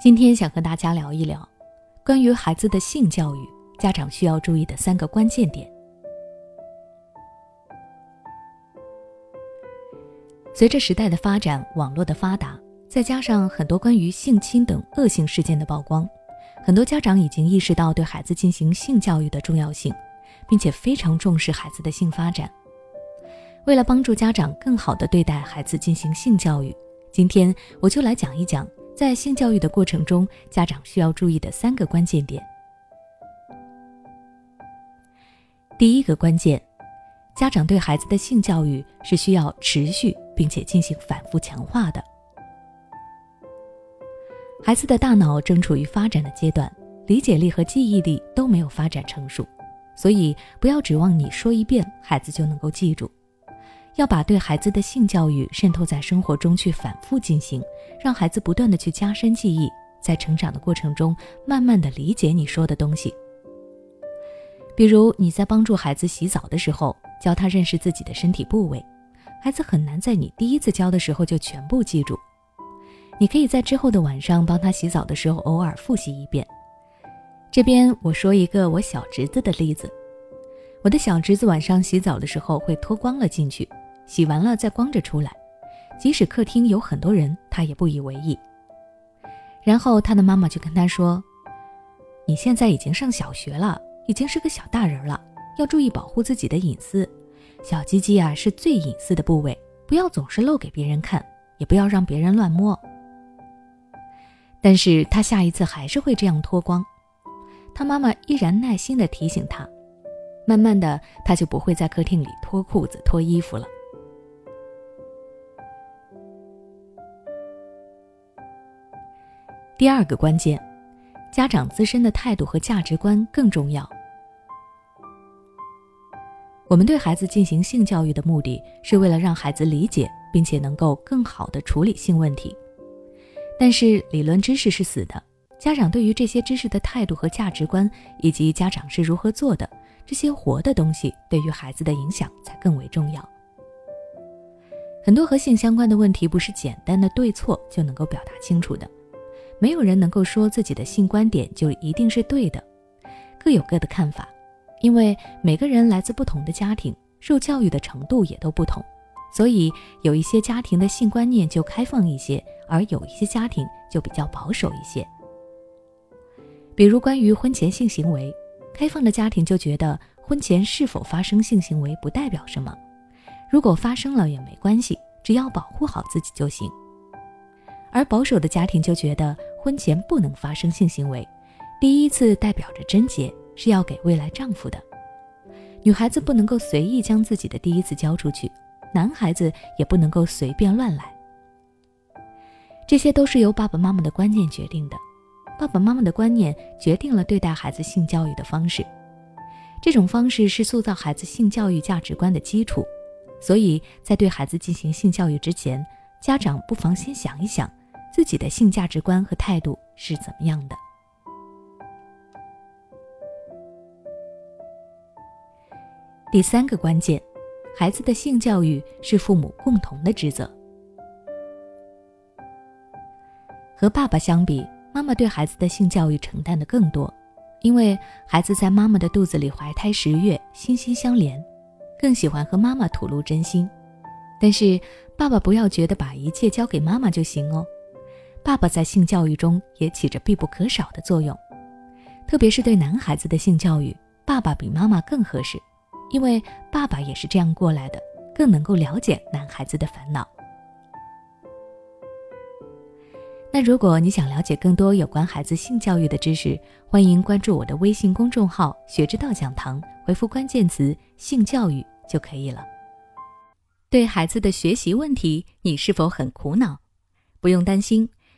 今天想和大家聊一聊，关于孩子的性教育，家长需要注意的三个关键点。随着时代的发展，网络的发达，再加上很多关于性侵等恶性事件的曝光，很多家长已经意识到对孩子进行性教育的重要性，并且非常重视孩子的性发展。为了帮助家长更好地对待孩子进行性教育，今天我就来讲一讲。在性教育的过程中，家长需要注意的三个关键点。第一个关键，家长对孩子的性教育是需要持续并且进行反复强化的。孩子的大脑正处于发展的阶段，理解力和记忆力都没有发展成熟，所以不要指望你说一遍孩子就能够记住。要把对孩子的性教育渗透在生活中去反复进行，让孩子不断的去加深记忆，在成长的过程中，慢慢的理解你说的东西。比如你在帮助孩子洗澡的时候，教他认识自己的身体部位，孩子很难在你第一次教的时候就全部记住。你可以在之后的晚上帮他洗澡的时候偶尔复习一遍。这边我说一个我小侄子的例子，我的小侄子晚上洗澡的时候会脱光了进去。洗完了再光着出来，即使客厅有很多人，他也不以为意。然后他的妈妈就跟他说：“你现在已经上小学了，已经是个小大人了，要注意保护自己的隐私。小鸡鸡啊是最隐私的部位，不要总是露给别人看，也不要让别人乱摸。”但是他下一次还是会这样脱光，他妈妈依然耐心地提醒他，慢慢的他就不会在客厅里脱裤子、脱衣服了。第二个关键，家长自身的态度和价值观更重要。我们对孩子进行性教育的目的是为了让孩子理解并且能够更好的处理性问题，但是理论知识是死的，家长对于这些知识的态度和价值观，以及家长是如何做的，这些活的东西对于孩子的影响才更为重要。很多和性相关的问题不是简单的对错就能够表达清楚的。没有人能够说自己的性观点就一定是对的，各有各的看法，因为每个人来自不同的家庭，受教育的程度也都不同，所以有一些家庭的性观念就开放一些，而有一些家庭就比较保守一些。比如关于婚前性行为，开放的家庭就觉得婚前是否发生性行为不代表什么，如果发生了也没关系，只要保护好自己就行。而保守的家庭就觉得。婚前不能发生性行为，第一次代表着贞洁，是要给未来丈夫的。女孩子不能够随意将自己的第一次交出去，男孩子也不能够随便乱来。这些都是由爸爸妈妈的观念决定的，爸爸妈妈的观念决定了对待孩子性教育的方式，这种方式是塑造孩子性教育价值观的基础。所以在对孩子进行性教育之前，家长不妨先想一想。自己的性价值观和态度是怎么样的？第三个关键，孩子的性教育是父母共同的职责。和爸爸相比，妈妈对孩子的性教育承担的更多，因为孩子在妈妈的肚子里怀胎十月，心心相连，更喜欢和妈妈吐露真心。但是，爸爸不要觉得把一切交给妈妈就行哦。爸爸在性教育中也起着必不可少的作用，特别是对男孩子的性教育，爸爸比妈妈更合适，因为爸爸也是这样过来的，更能够了解男孩子的烦恼。那如果你想了解更多有关孩子性教育的知识，欢迎关注我的微信公众号“学之道讲堂”，回复关键词“性教育”就可以了。对孩子的学习问题，你是否很苦恼？不用担心。